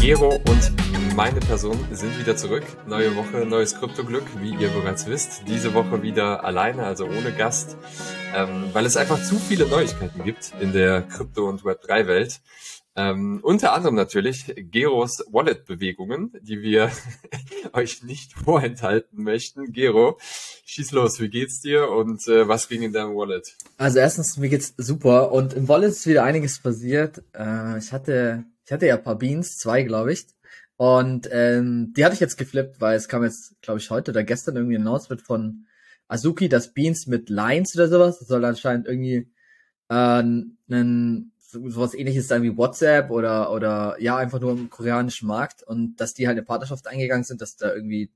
Gero und meine Person sind wieder zurück. Neue Woche, neues Kryptoglück, wie ihr bereits wisst. Diese Woche wieder alleine, also ohne Gast, ähm, weil es einfach zu viele Neuigkeiten gibt in der Krypto- und Web3-Welt. Ähm, unter anderem natürlich Geros Wallet-Bewegungen, die wir euch nicht vorenthalten möchten. Gero, schieß los, wie geht's dir und äh, was ging in deinem Wallet? Also erstens, mir geht's super und im Wallet ist wieder einiges passiert. Äh, ich hatte ich hatte ja ein paar Beans, zwei, glaube ich. Und ähm, die hatte ich jetzt geflippt, weil es kam jetzt, glaube ich, heute oder gestern irgendwie ein Announcement von Azuki, dass Beans mit Lines oder sowas, das soll anscheinend irgendwie äh, einen sowas ähnliches sein wie WhatsApp oder oder ja einfach nur im koreanischen Markt und dass die halt eine Partnerschaft eingegangen sind, dass da irgendwie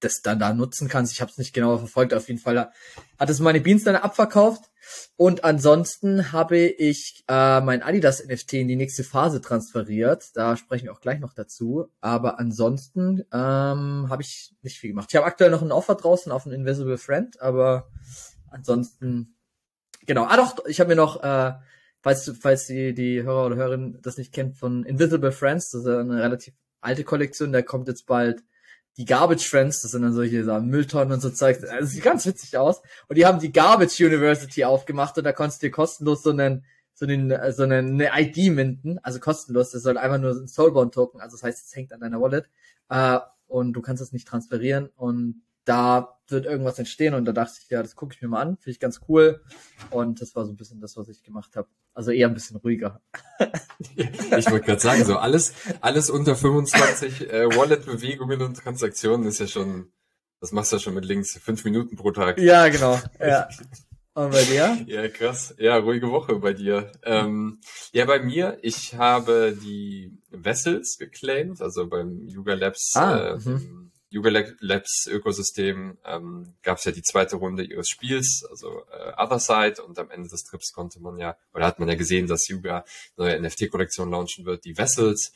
das dann da nutzen kannst. Ich habe es nicht genau verfolgt. Auf jeden Fall hat es meine Beans dann abverkauft. Und ansonsten habe ich äh, mein Adidas NFT in die nächste Phase transferiert. Da sprechen wir auch gleich noch dazu. Aber ansonsten ähm, habe ich nicht viel gemacht. Ich habe aktuell noch ein Offer draußen auf ein Invisible Friend, aber ansonsten genau. Ah doch, ich habe mir noch äh, falls falls die die Hörer oder Hörerin das nicht kennt von Invisible Friends, das ist eine relativ alte Kollektion, da kommt jetzt bald die Garbage Friends, das sind dann solche so Mülltonnen und so Zeug, das sieht ganz witzig aus. Und die haben die Garbage University aufgemacht und da konntest du dir kostenlos so einen, so einen, so einen, eine ID minden, also kostenlos, das soll einfach nur ein Soulbound Token, also das heißt, es hängt an deiner Wallet, äh, und du kannst es nicht transferieren und da wird irgendwas entstehen und da dachte ich, ja, das gucke ich mir mal an, finde ich ganz cool und das war so ein bisschen das, was ich gemacht habe. Also eher ein bisschen ruhiger. ich wollte gerade sagen, so alles, alles unter 25 äh, Wallet-Bewegungen und Transaktionen ist ja schon, das machst du ja schon mit links, fünf Minuten pro Tag. Ja, genau. Ja. Und bei dir? Ja, krass. Ja, ruhige Woche bei dir. Ähm, ja, bei mir, ich habe die Vessels geclaimed, also beim Yuga Labs ah, äh, Yuga Labs Ökosystem ähm, gab es ja die zweite Runde ihres Spiels, also äh, Other Side, und am Ende des Trips konnte man ja, oder hat man ja gesehen, dass Yuga neue NFT-Kollektion launchen wird, die Vessels,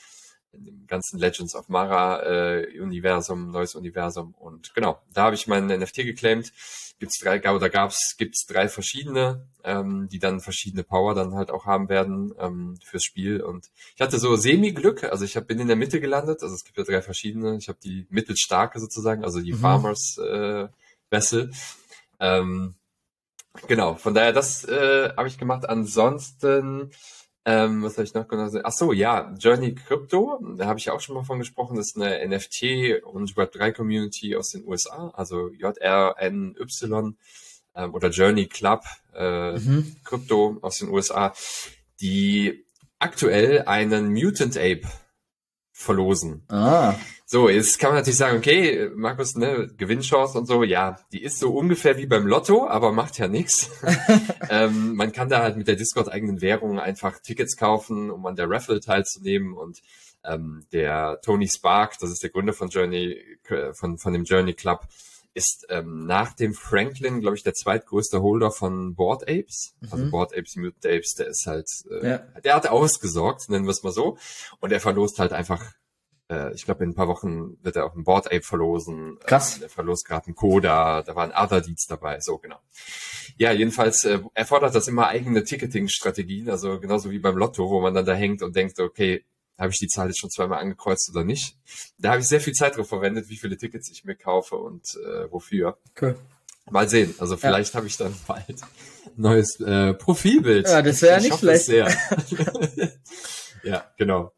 in dem ganzen Legends of Mara äh, Universum, neues Universum. Und genau, da habe ich meinen NFT geclaimed gibt's drei, oder gab's, gibt's drei verschiedene, ähm, die dann verschiedene Power dann halt auch haben werden ähm, fürs Spiel. Und ich hatte so Semi-Glück, also ich hab, bin in der Mitte gelandet, also es gibt ja drei verschiedene. Ich habe die mittelstarke sozusagen, also die mhm. Farmers äh, Vessel. Ähm, genau, von daher, das äh, habe ich gemacht. Ansonsten ähm, was habe ich noch genau Ach so, ja, Journey Crypto, da habe ich auch schon mal von gesprochen, das ist eine NFT und Web3 Community aus den USA, also JRNY ähm, oder Journey Club äh, mhm. Crypto aus den USA, die aktuell einen Mutant Ape verlosen. Ah. So, jetzt kann man natürlich sagen, okay, Markus, ne, Gewinnchance und so, ja, die ist so ungefähr wie beim Lotto, aber macht ja nichts. ähm, man kann da halt mit der Discord-eigenen Währung einfach Tickets kaufen, um an der Raffle teilzunehmen und ähm, der Tony Spark, das ist der Gründer von Journey, von, von dem Journey Club, ist ähm, nach dem Franklin, glaube ich, der zweitgrößte Holder von Board Apes. Also mhm. Also Board Apes, Mutant Apes, der ist halt, äh, ja. der hat ausgesorgt, nennen wir es mal so. Und er verlost halt einfach äh, ich glaube, in ein paar Wochen wird er auch ein Board Ape verlosen. Krass. Äh, er verlost gerade einen Coda, da waren Other Deeds dabei, so genau. Ja, jedenfalls äh, erfordert das immer eigene Ticketing-Strategien, also genauso wie beim Lotto, wo man dann da hängt und denkt, okay, habe ich die Zahl jetzt schon zweimal angekreuzt oder nicht? Da habe ich sehr viel Zeit drauf verwendet, wie viele Tickets ich mir kaufe und äh, wofür. Cool. Mal sehen. Also vielleicht ja. habe ich dann bald neues äh, Profilbild. Ja, das wäre nicht schlecht. Ja, genau.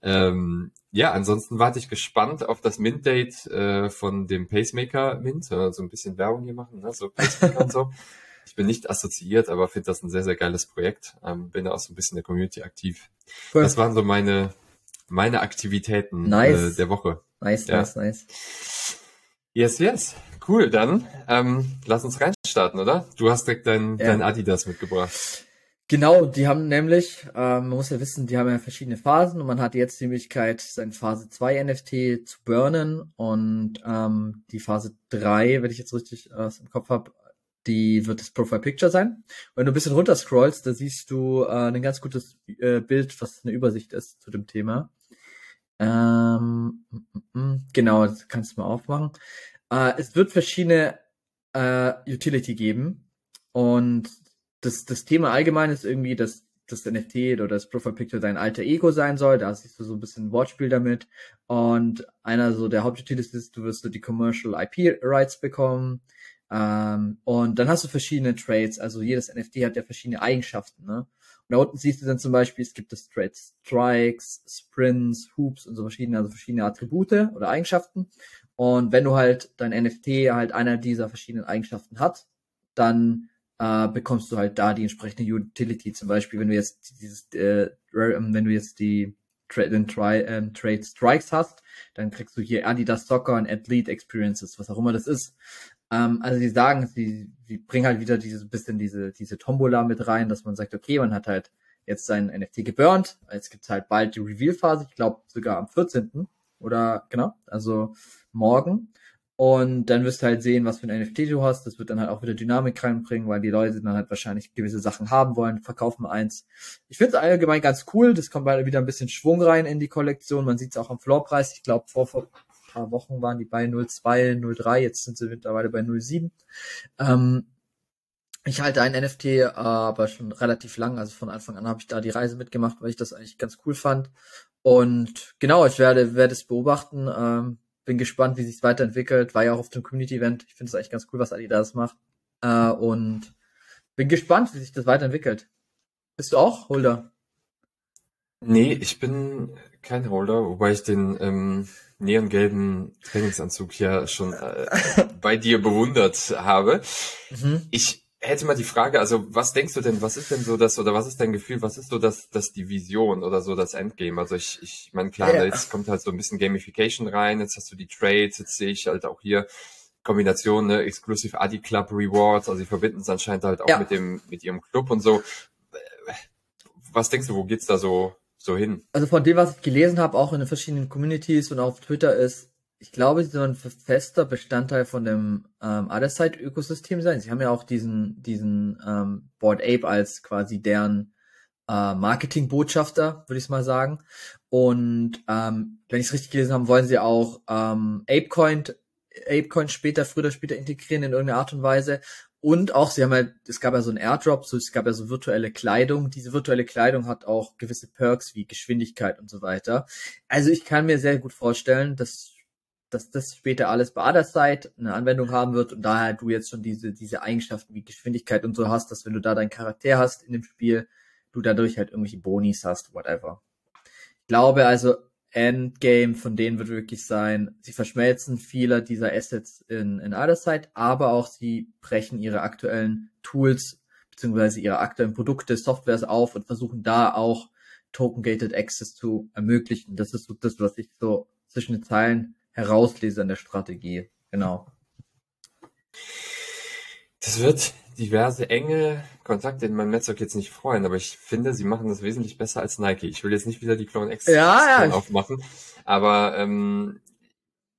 Ähm, ja, ansonsten warte ich gespannt auf das Mint-Date äh, von dem Pacemaker Mint. So ein bisschen Werbung hier machen, ne? so Pacemaker und so. Ich bin nicht assoziiert, aber finde das ein sehr, sehr geiles Projekt. Ähm, bin da auch so ein bisschen in der Community aktiv. Cool. Das waren so meine, meine Aktivitäten nice. äh, der Woche. Nice, ja. nice, nice. Yes, yes. Cool, dann ähm, lass uns reinstarten, oder? Du hast direkt dein, ja. dein Adidas mitgebracht. Genau, die haben nämlich, ähm, man muss ja wissen, die haben ja verschiedene Phasen und man hat jetzt die Möglichkeit, sein Phase 2 NFT zu burnen und ähm, die Phase 3, wenn ich jetzt richtig äh, im Kopf habe, die wird das Profile Picture sein. Wenn du ein bisschen runter scrollst, da siehst du äh, ein ganz gutes äh, Bild, was eine Übersicht ist zu dem Thema. Ähm, mm, mm, mm, genau, das kannst du mal aufmachen. Äh, es wird verschiedene äh, Utility geben und das, das Thema allgemein ist irgendwie, dass das NFT oder das Profile Picture dein alter Ego sein soll. Da siehst du so ein bisschen Wortspiel damit. Und einer so der Hauptutility ist, du wirst so die Commercial IP Rights bekommen. Ähm, und dann hast du verschiedene Trades. Also jedes NFT hat ja verschiedene Eigenschaften. Ne? Und da unten siehst du dann zum Beispiel, es gibt das Trade Strikes, Sprints, Hoops und so verschiedene, also verschiedene Attribute oder Eigenschaften. Und wenn du halt dein NFT halt einer dieser verschiedenen Eigenschaften hat, dann äh, bekommst du halt da die entsprechende Utility. Zum Beispiel, wenn du jetzt dieses, äh, ähm, wenn du jetzt die den Tri ähm, Trade Strikes hast, dann kriegst du hier Adidas Soccer und Athlete Experiences, was auch immer das ist. Ähm, also sie sagen, sie, sie bringen halt wieder dieses bisschen diese, diese Tombola mit rein, dass man sagt, okay, man hat halt jetzt sein NFT geburnt, jetzt gibt's halt bald die Reveal-Phase, ich glaube sogar am 14. oder genau, also morgen. Und dann wirst du halt sehen, was für ein NFT du hast. Das wird dann halt auch wieder Dynamik reinbringen, weil die Leute dann halt wahrscheinlich gewisse Sachen haben wollen, verkaufen eins. Ich finde es allgemein ganz cool. Das kommt wieder ein bisschen Schwung rein in die Kollektion. Man sieht es auch am Floorpreis. Ich glaube, vor, vor paar Wochen waren die bei 0,2, 0,3. Jetzt sind sie mittlerweile bei 0,7. Ähm, ich halte ein NFT äh, aber schon relativ lang. Also von Anfang an habe ich da die Reise mitgemacht, weil ich das eigentlich ganz cool fand. Und genau, ich werde, werde es beobachten. Ähm, bin gespannt, wie sich weiterentwickelt. War ja auch auf dem Community-Event. Ich finde es eigentlich ganz cool, was Adidas macht. Äh, und bin gespannt, wie sich das weiterentwickelt. Bist du auch Holder? Nee, ich bin kein Holder, wobei ich den ähm, neongelben Trainingsanzug ja schon äh, bei dir bewundert habe. Mhm. Ich hätte mal die Frage, also was denkst du denn, was ist denn so das, oder was ist dein Gefühl, was ist so das, das die Vision oder so das Endgame? Also ich, ich meine, klar, ja. jetzt kommt halt so ein bisschen Gamification rein, jetzt hast du die Trades, jetzt sehe ich halt auch hier Kombination, ne, Exclusive Adi Club Rewards, also sie verbinden es anscheinend halt auch ja. mit dem, mit ihrem Club und so. Was denkst du, wo geht's da so, so hin? Also von dem, was ich gelesen habe, auch in den verschiedenen Communities und auf Twitter ist, ich glaube, sie sollen fester Bestandteil von dem ähm, Otherside-Ökosystem sein. Sie haben ja auch diesen, diesen ähm, Board Ape als quasi deren äh, Marketing-Botschafter, würde ich mal sagen. Und ähm, wenn ich es richtig gelesen habe, wollen sie auch ähm, Apecoin, Apecoin später, früher oder später integrieren in irgendeiner Art und Weise. Und auch, sie haben ja, es gab ja so ein Airdrop, so es gab ja so virtuelle Kleidung. Diese virtuelle Kleidung hat auch gewisse Perks wie Geschwindigkeit und so weiter. Also ich kann mir sehr gut vorstellen, dass dass das später alles bei Otherside eine Anwendung haben wird und daher du jetzt schon diese, diese Eigenschaften wie Geschwindigkeit und so hast, dass wenn du da deinen Charakter hast in dem Spiel, du dadurch halt irgendwelche Bonis hast, whatever. Ich glaube also, Endgame von denen wird wirklich sein, sie verschmelzen viele dieser Assets in, in Otherside, aber auch sie brechen ihre aktuellen Tools beziehungsweise ihre aktuellen Produkte, Softwares auf und versuchen da auch Token-Gated Access zu ermöglichen. Das ist so das, was ich so zwischen den Zeilen herauslese an der Strategie. Genau. Das wird diverse enge Kontakte in meinem Netzwerk jetzt nicht freuen, aber ich finde, sie machen das wesentlich besser als Nike. Ich will jetzt nicht wieder die Clone X ja, ja. aufmachen, aber ähm,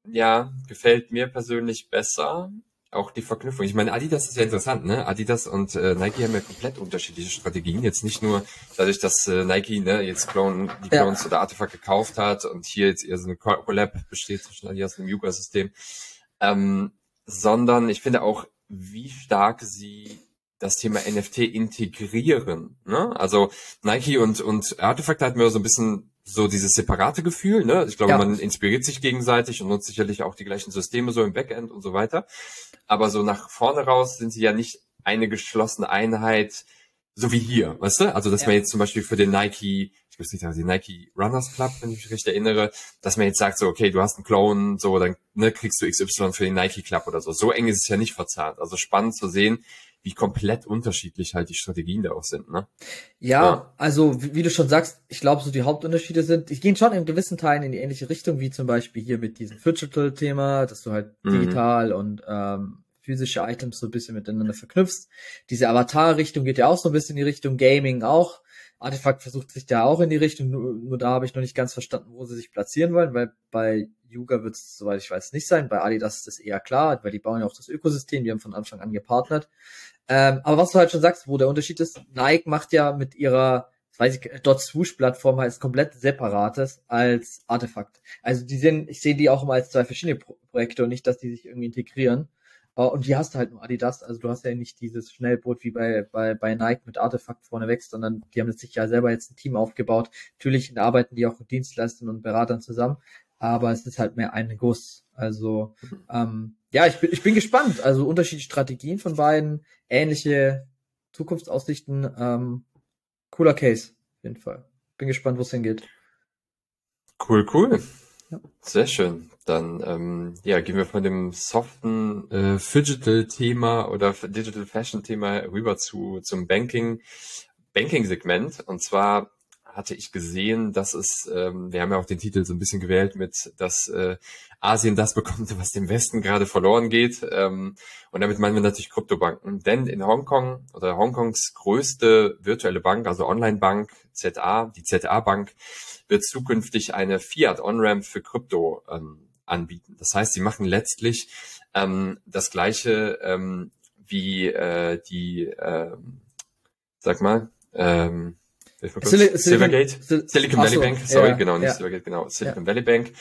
ja, gefällt mir persönlich besser auch die Verknüpfung. Ich meine, Adidas ist ja interessant, ne? Adidas und äh, Nike haben ja komplett unterschiedliche Strategien. Jetzt nicht nur dadurch, dass äh, Nike ne, jetzt Clone, die Clones ja. oder Artefakt gekauft hat und hier jetzt eher so eine Collab besteht zwischen Adidas und dem Yuga-System, ähm, sondern ich finde auch, wie stark sie das Thema NFT integrieren. Ne? Also Nike und, und Artefakt hat mir so ein bisschen so dieses separate Gefühl, ne? Ich glaube, ja. man inspiriert sich gegenseitig und nutzt sicherlich auch die gleichen Systeme so im Backend und so weiter. Aber so nach vorne raus sind sie ja nicht eine geschlossene Einheit, so wie hier, weißt du? Also, dass ja. man jetzt zum Beispiel für den Nike, ich weiß nicht, also die Nike Runners Club, wenn ich mich recht erinnere, dass man jetzt sagt so, okay, du hast einen Clone, so, dann ne, kriegst du XY für den Nike Club oder so. So eng ist es ja nicht verzahnt. Also spannend zu sehen, wie komplett unterschiedlich halt die Strategien da auch sind, ne? Ja, ja. also wie, wie, du schon sagst, ich glaube, so die Hauptunterschiede sind, die gehen schon in gewissen Teilen in die ähnliche Richtung, wie zum Beispiel hier mit diesem Digital-Thema, dass du halt mhm. digital und ähm, physische Items so ein bisschen miteinander verknüpfst. Diese Avatar-Richtung geht ja auch so ein bisschen in die Richtung Gaming auch. Artefakt versucht sich da auch in die Richtung, nur, nur da habe ich noch nicht ganz verstanden, wo sie sich platzieren wollen, weil bei Yuga wird es, soweit ich weiß, nicht sein. Bei Adidas ist das eher klar, weil die bauen ja auch das Ökosystem, die haben von Anfang an gepartnert. Ähm, aber was du halt schon sagst, wo der Unterschied ist, Nike macht ja mit ihrer, weiß ich, Dot Swoosh Plattform heißt komplett separates als Artefakt. Also die sind, ich sehe die auch immer als zwei verschiedene Pro Projekte und nicht, dass die sich irgendwie integrieren. Uh, und die hast du halt nur Adidas, also du hast ja nicht dieses Schnellboot wie bei, bei, bei Nike mit Artefakt vorneweg, sondern die haben sich ja selber jetzt ein Team aufgebaut. Natürlich arbeiten die auch mit Dienstleistern und Beratern zusammen, aber es ist halt mehr ein Guss. Also ähm, ja, ich bin, ich bin gespannt. Also unterschiedliche Strategien von beiden, ähnliche Zukunftsaussichten. Ähm, cooler Case, auf jeden Fall. Bin gespannt, wo es hingeht. Cool, cool. Ja. Sehr schön. Dann ähm, ja, gehen wir von dem soften äh, Digital-Thema oder Digital Fashion-Thema rüber zu zum Banking, Banking-Segment. Und zwar hatte ich gesehen, dass es, ähm, wir haben ja auch den Titel so ein bisschen gewählt mit, dass äh, Asien das bekommt, was dem Westen gerade verloren geht. Ähm, und damit meinen wir natürlich Kryptobanken. Denn in Hongkong oder Hongkongs größte virtuelle Bank, also Online-Bank, ZA, die ZA-Bank, wird zukünftig eine Fiat-On-Ramp für Krypto ähm, anbieten. Das heißt, sie machen letztlich ähm, das gleiche ähm, wie äh, die, ähm, sag mal, ähm, Sil Silvergate, Sil Silicon Valley so, Bank, sorry, ja, genau, nicht ja. Silvergate, genau, Silicon ja. Valley Bank.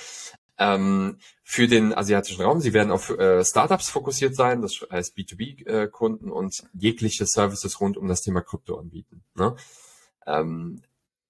Ähm, für den asiatischen Raum. Sie werden auf äh, Startups fokussiert sein, das heißt B2B-Kunden äh, und jegliche Services rund um das Thema Krypto anbieten. Ne? Ähm,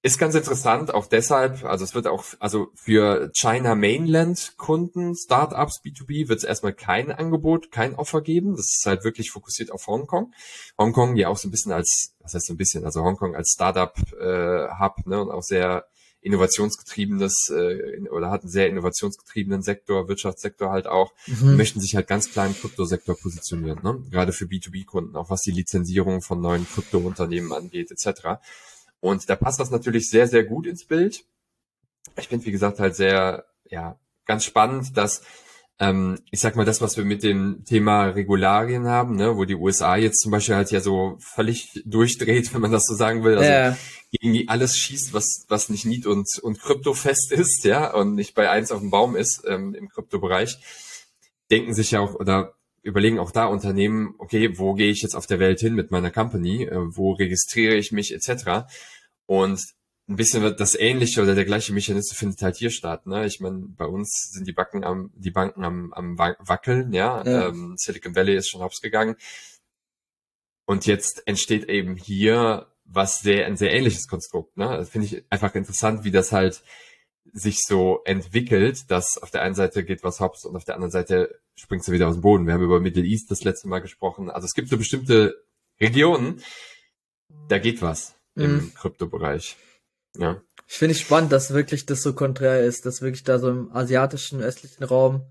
ist ganz interessant, auch deshalb, also es wird auch, also für China Mainland Kunden, Startups, B2B, wird es erstmal kein Angebot, kein Offer geben. Das ist halt wirklich fokussiert auf Hongkong. Hongkong ja auch so ein bisschen als, was heißt so ein bisschen, also Hongkong als Startup äh, Hub, ne, und auch sehr innovationsgetriebenes äh, oder hat einen sehr innovationsgetriebenen Sektor, Wirtschaftssektor halt auch, mhm. möchten sich halt ganz klar im Kryptosektor positionieren, ne? gerade für B2B-Kunden, auch was die Lizenzierung von neuen Kryptounternehmen angeht, etc. Und da passt das natürlich sehr, sehr gut ins Bild. Ich finde, wie gesagt, halt sehr, ja, ganz spannend, dass ähm, ich sag mal, das, was wir mit dem Thema Regularien haben, ne, wo die USA jetzt zum Beispiel halt ja so völlig durchdreht, wenn man das so sagen will, also ja. gegen alles schießt, was, was nicht nied- und, und kryptofest ist, ja, und nicht bei eins auf dem Baum ist ähm, im Kryptobereich, denken sich ja auch oder überlegen auch da Unternehmen, okay, wo gehe ich jetzt auf der Welt hin mit meiner Company, äh, wo registriere ich mich etc. Und ein bisschen wird das ähnliche oder der gleiche Mechanismus findet halt hier statt. Ne? Ich meine, bei uns sind die Banken am, die Banken am, am wackeln, ja. ja. Ähm, Silicon Valley ist schon hops gegangen. Und jetzt entsteht eben hier was sehr, ein sehr ähnliches Konstrukt. Ne? Das finde ich einfach interessant, wie das halt sich so entwickelt, dass auf der einen Seite geht was hops und auf der anderen Seite springst du wieder aus dem Boden. Wir haben über Middle East das letzte Mal gesprochen. Also es gibt so bestimmte Regionen, da geht was mhm. im Kryptobereich. Ja. Ich finde es spannend, dass wirklich das so konträr ist, dass wirklich da so im asiatischen, östlichen Raum,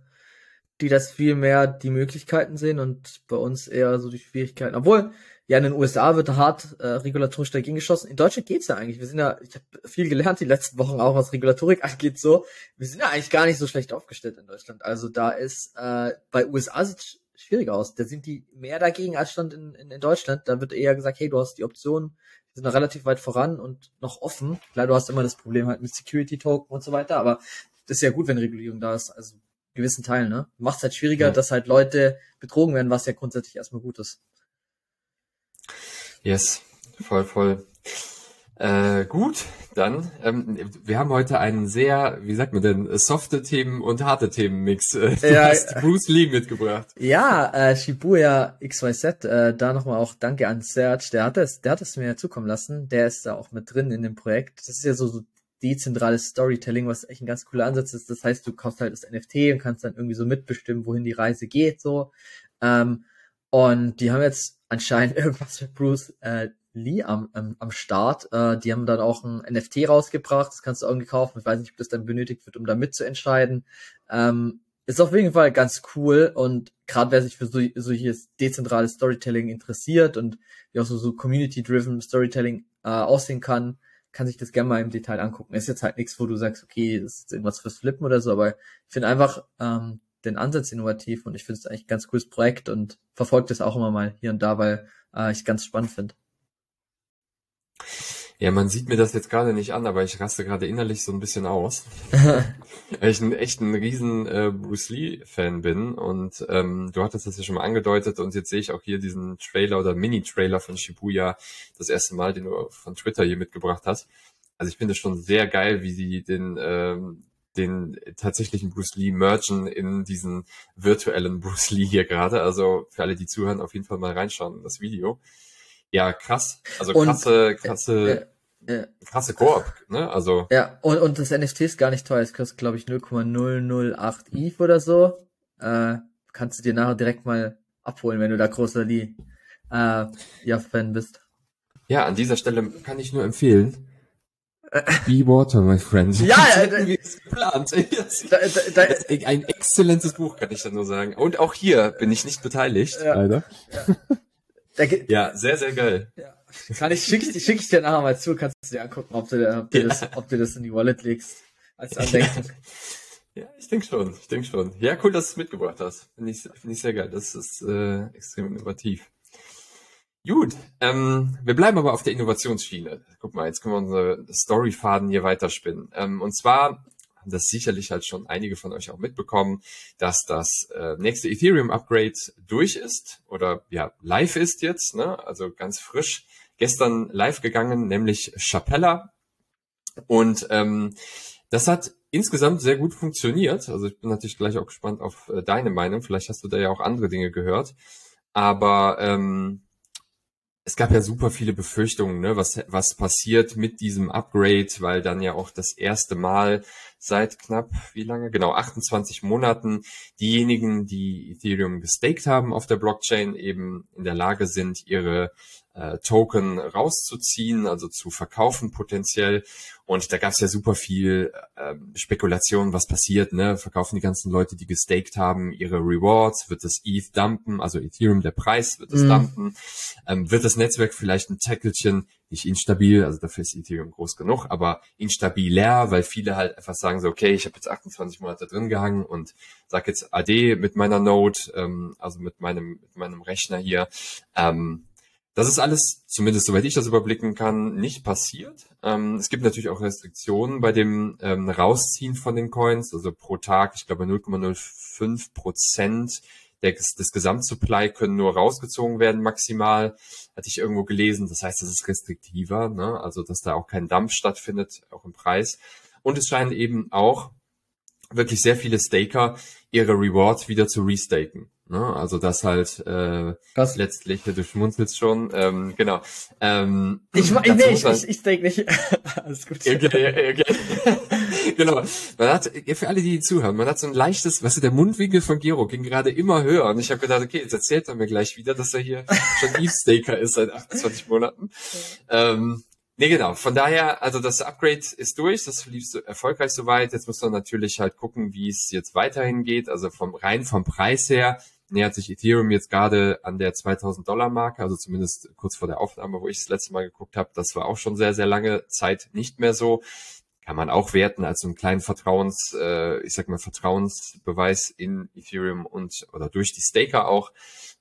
die das viel mehr die Möglichkeiten sehen und bei uns eher so die Schwierigkeiten. Obwohl, ja, in den USA wird hart äh, regulatorisch dagegen geschossen. In Deutschland geht's ja eigentlich. Wir sind ja, ich habe viel gelernt die letzten Wochen auch, was Regulatorik angeht. So, wir sind ja eigentlich gar nicht so schlecht aufgestellt in Deutschland. Also da ist äh, bei USA sieht schwierig aus. Da sind die mehr dagegen als stand in, in, in Deutschland. Da wird eher gesagt, hey, du hast die Option, die sind noch relativ weit voran und noch offen. Klar, du hast immer das Problem halt mit Security Token und so weiter, aber das ist ja gut, wenn Regulierung da ist. Also gewissen Teilen, ne? Macht es halt schwieriger, ja. dass halt Leute betrogen werden, was ja grundsätzlich erstmal gut ist. Yes, voll, voll. Äh, gut, dann, ähm, wir haben heute einen sehr, wie sagt man denn, softe Themen und harte Themen-Mix. Äh, du ja, hast Bruce Lee mitgebracht. Ja, äh, Shibuya XYZ, äh, da nochmal auch danke an Serge, der hat es, der hat es mir zukommen lassen, der ist da auch mit drin in dem Projekt. Das ist ja so, so dezentrales Storytelling, was echt ein ganz cooler Ansatz ist. Das heißt, du kaufst halt das NFT und kannst dann irgendwie so mitbestimmen, wohin die Reise geht, so. Ähm, und die haben jetzt anscheinend irgendwas mit Bruce äh, Lee am, am, am Start. Äh, die haben dann auch ein NFT rausgebracht, das kannst du irgendwie kaufen. Ich weiß nicht, ob das dann benötigt wird, um da mitzuentscheiden. Ähm, ist auf jeden Fall ganz cool und gerade wer sich für so, solches dezentrales Storytelling interessiert und wie auch so, so Community-driven Storytelling äh, aussehen kann, kann sich das gerne mal im Detail angucken. Ist jetzt halt nichts, wo du sagst, okay, das ist irgendwas fürs Flippen oder so, aber ich finde einfach ähm, den Ansatz innovativ und ich finde es eigentlich ein ganz cooles Projekt und verfolge das auch immer mal hier und da, weil äh, ich ganz spannend finde. Ja, man sieht mir das jetzt gerade nicht an, aber ich raste gerade innerlich so ein bisschen aus. weil ich ein, echt ein riesen äh, Bruce Lee-Fan bin und ähm, du hattest das ja schon mal angedeutet und jetzt sehe ich auch hier diesen Trailer oder Mini-Trailer von Shibuya das erste Mal, den du von Twitter hier mitgebracht hast. Also ich finde es schon sehr geil, wie sie den ähm, den tatsächlichen Bruce Lee mergen in diesen virtuellen Bruce Lee hier gerade. Also für alle, die zuhören, auf jeden Fall mal reinschauen in das Video. Ja, krass. Also krasse, und, krasse, äh, äh, krasse Koop, ne? Also. Ja, und, und das NFT ist gar nicht teuer. Es kostet, glaube ich, 0,008 ETH oder so. Äh, kannst du dir nachher direkt mal abholen, wenn du da großer Lee, äh, ja, Fan bist. Ja, an dieser Stelle kann ich nur empfehlen, Be Water, my friend. Ja, äh, wie geplant. Da, da, da, ein exzellentes Buch, kann ich da nur sagen. Und auch hier bin ich nicht beteiligt, ja. leider. Ja. ja, sehr, sehr geil. Ja. Kann ich, schick, ich, schick ich dir nachher mal zu, kannst du dir angucken, ob du, ob du, ja. das, ob du das in die Wallet legst. Als Andenken. Ja, ich denke schon, ich denke schon. Ja, cool, dass du es mitgebracht hast. Finde ich, finde ich sehr geil. Das ist äh, extrem innovativ. Gut, ähm, wir bleiben aber auf der Innovationsschiene. Guck mal, jetzt können wir unsere Storyfaden hier weiterspinnen. Ähm, und zwar haben das sicherlich halt schon einige von euch auch mitbekommen, dass das äh, nächste Ethereum-Upgrade durch ist oder ja live ist jetzt, ne? also ganz frisch. Gestern live gegangen, nämlich Chapella. Und ähm, das hat insgesamt sehr gut funktioniert. Also ich bin natürlich gleich auch gespannt auf äh, deine Meinung. Vielleicht hast du da ja auch andere Dinge gehört. Aber ähm, es gab ja super viele Befürchtungen, ne, was, was passiert mit diesem Upgrade, weil dann ja auch das erste Mal seit knapp, wie lange? Genau, 28 Monaten diejenigen, die Ethereum gestaked haben auf der Blockchain, eben in der Lage sind, ihre äh, Token rauszuziehen, also zu verkaufen potenziell. Und da gab es ja super viel äh, Spekulation, was passiert, ne? Verkaufen die ganzen Leute, die gestaked haben, ihre Rewards, wird das ETH dumpen, also Ethereum, der Preis wird es mhm. dumpen, ähm, wird das Netzwerk vielleicht ein Tackelchen, nicht instabil, also dafür ist Ethereum groß genug, aber instabil leer, weil viele halt einfach sagen so, okay, ich habe jetzt 28 Monate drin gehangen und sag jetzt AD mit meiner Node, ähm, also mit meinem, mit meinem Rechner hier, ähm, das ist alles, zumindest soweit ich das überblicken kann, nicht passiert. Ähm, es gibt natürlich auch Restriktionen bei dem ähm, Rausziehen von den Coins, also pro Tag, ich glaube 0,05 Prozent des, des Gesamtsupply können nur rausgezogen werden maximal, hatte ich irgendwo gelesen. Das heißt, es ist restriktiver, ne? also dass da auch kein Dump stattfindet, auch im Preis. Und es scheinen eben auch wirklich sehr viele Staker ihre Rewards wieder zu restaken. Ne? Also das halt äh, Was? letztlich, du schmunzelst schon, ähm, genau. Ähm, ich, nee, ich, ich, ich denke nicht. Alles gut. Okay, okay. genau. Man hat, für alle, die zuhören, man hat so ein leichtes, was ist der Mundwinkel von Gero ging gerade immer höher und ich habe gedacht, okay, jetzt erzählt er mir gleich wieder, dass er hier schon Eve Staker ist seit 28 Monaten. Ähm, Nee, genau. Von daher, also das Upgrade ist durch, das lief so erfolgreich soweit. Jetzt muss man natürlich halt gucken, wie es jetzt weiterhin geht. Also vom rein vom Preis her nähert sich Ethereum jetzt gerade an der 2000 Dollar Marke, also zumindest kurz vor der Aufnahme, wo ich das letzte Mal geguckt habe. Das war auch schon sehr, sehr lange Zeit nicht mehr so. Kann man auch werten als so einen kleinen Vertrauens, äh, ich sag mal Vertrauensbeweis in Ethereum und oder durch die Staker auch.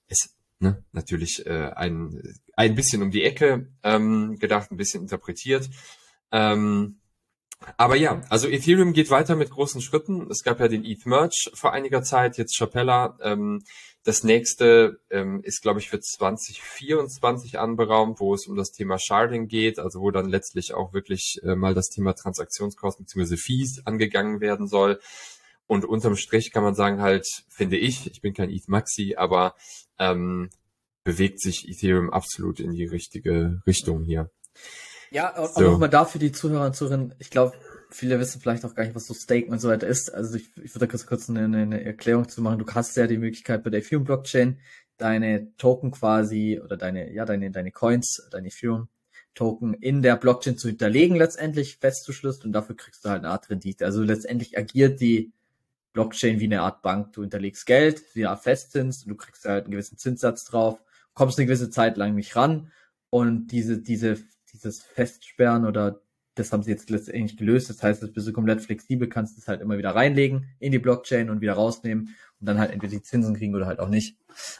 Ist ne, natürlich äh, ein, ein bisschen um die Ecke ähm, gedacht, ein bisschen interpretiert. Ähm, aber ja, also Ethereum geht weiter mit großen Schritten. Es gab ja den ETH Merge vor einiger Zeit, jetzt Chapella. Ähm, das nächste ähm, ist, glaube ich, für 2024 anberaumt, wo es um das Thema Sharding geht, also wo dann letztlich auch wirklich äh, mal das Thema Transaktionskosten bzw. Fees angegangen werden soll. Und unterm Strich kann man sagen halt, finde ich, ich bin kein ETH Maxi, aber ähm, bewegt sich Ethereum absolut in die richtige Richtung hier. Ja, und so. nochmal da für die Zuhörer und Zuhörerinnen, ich glaube, viele wissen vielleicht auch gar nicht, was so Staken und so weiter ist. Also ich, ich würde da kurz, kurz eine, eine Erklärung zu machen. Du hast ja die Möglichkeit bei der Ethereum Blockchain deine Token quasi oder deine, ja, deine, deine Coins, deine Ethereum Token in der Blockchain zu hinterlegen letztendlich festzuschlüsseln und dafür kriegst du halt eine Art Rendite. Also letztendlich agiert die Blockchain wie eine Art Bank. Du hinterlegst Geld, wie eine Art Festzins und du kriegst halt einen gewissen Zinssatz drauf, kommst eine gewisse Zeit lang nicht ran und diese, diese dieses Festsperren oder das haben sie jetzt letztendlich gelöst. Das heißt, das bist du komplett flexibel, kannst es halt immer wieder reinlegen in die Blockchain und wieder rausnehmen und dann halt entweder die Zinsen kriegen oder halt auch nicht.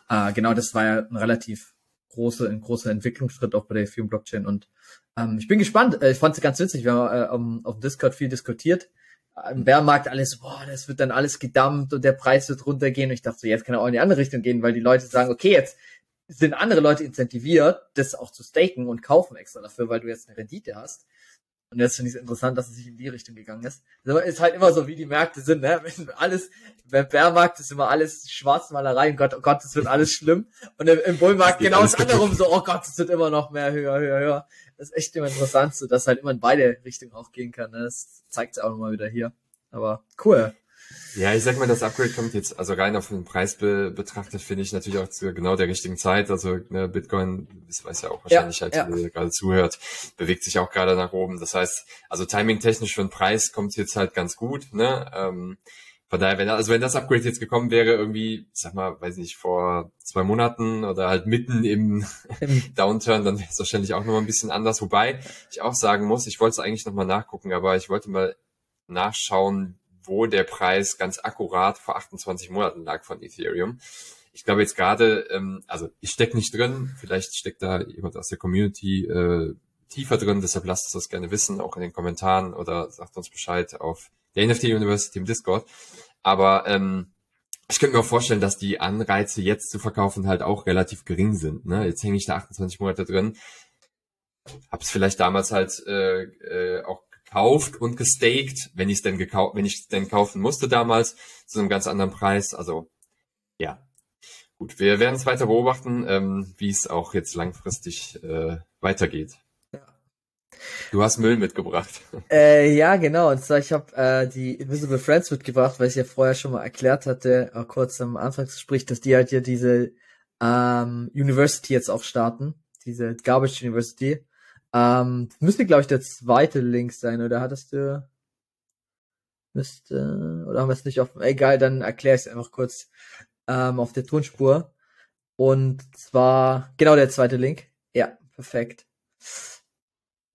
Äh, genau, das war ja ein relativ große, ein großer Entwicklungsschritt auch bei der Ethereum Blockchain und ähm, ich bin gespannt. Äh, ich fand es ganz witzig. Wir haben äh, um, auf Discord viel diskutiert. Im Bärmarkt alles, boah, das wird dann alles gedammt und der Preis wird runtergehen. Und ich dachte so, jetzt kann er auch in die andere Richtung gehen, weil die Leute sagen, okay, jetzt sind andere Leute incentiviert, das auch zu staken und kaufen extra dafür, weil du jetzt eine Rendite hast. Und jetzt finde ich es interessant, dass es sich in die Richtung gegangen ist. Das ist halt immer so, wie die Märkte sind, ne? Wenn alles, beim Bärmarkt ist immer alles Schwarzmalerei und Gott, oh Gott, es wird alles schlimm. Und im, im Bullmarkt genau das anderem so, oh Gott, es wird immer noch mehr höher, höher, höher. Das ist echt immer interessant, so dass halt immer in beide Richtungen auch gehen kann. Ne? Das zeigt es auch nochmal wieder hier. Aber cool. Ja, ich sag mal, das Upgrade kommt jetzt, also rein auf den Preis be betrachtet, finde ich natürlich auch zu genau der richtigen Zeit. Also ne, Bitcoin, das weiß ja auch wahrscheinlich ja, halt, ja. wer gerade zuhört, bewegt sich auch gerade nach oben. Das heißt, also timing-technisch für den Preis kommt jetzt halt ganz gut. Ne? Ähm, von daher, wenn, also wenn das Upgrade jetzt gekommen wäre, irgendwie, sag mal, weiß nicht, vor zwei Monaten oder halt mitten im Downturn, dann wäre es wahrscheinlich auch nochmal ein bisschen anders. Wobei ich auch sagen muss, ich wollte es eigentlich nochmal nachgucken, aber ich wollte mal nachschauen, wo der Preis ganz akkurat vor 28 Monaten lag von Ethereum. Ich glaube jetzt gerade, ähm, also ich stecke nicht drin, vielleicht steckt da jemand aus der Community äh, tiefer drin, deshalb lasst uns das gerne wissen, auch in den Kommentaren oder sagt uns Bescheid auf der NFT University im Discord. Aber ähm, ich könnte mir auch vorstellen, dass die Anreize jetzt zu verkaufen halt auch relativ gering sind. Ne? Jetzt hänge ich da 28 Monate drin. Hab's vielleicht damals halt äh, äh, auch gekauft und gestaked, wenn ich es denn gekauft, wenn ich es denn kaufen musste damals, zu einem ganz anderen Preis. Also ja. Gut, wir werden es weiter beobachten, ähm, wie es auch jetzt langfristig äh, weitergeht. Du hast Müll mitgebracht. Äh, ja, genau. Und zwar, ich habe äh, die Invisible Friends mitgebracht, weil ich ja vorher schon mal erklärt hatte, auch kurz am Anfangsgespräch, dass die halt hier diese ähm, University jetzt auch starten. Diese Garbage University. Ähm, müsste, glaube ich, der zweite Link sein, oder hattest du. Müsste. Oder haben wir es nicht auf. Egal, dann erkläre ich es einfach kurz ähm, auf der Tonspur. Und zwar, genau der zweite Link. Ja, perfekt.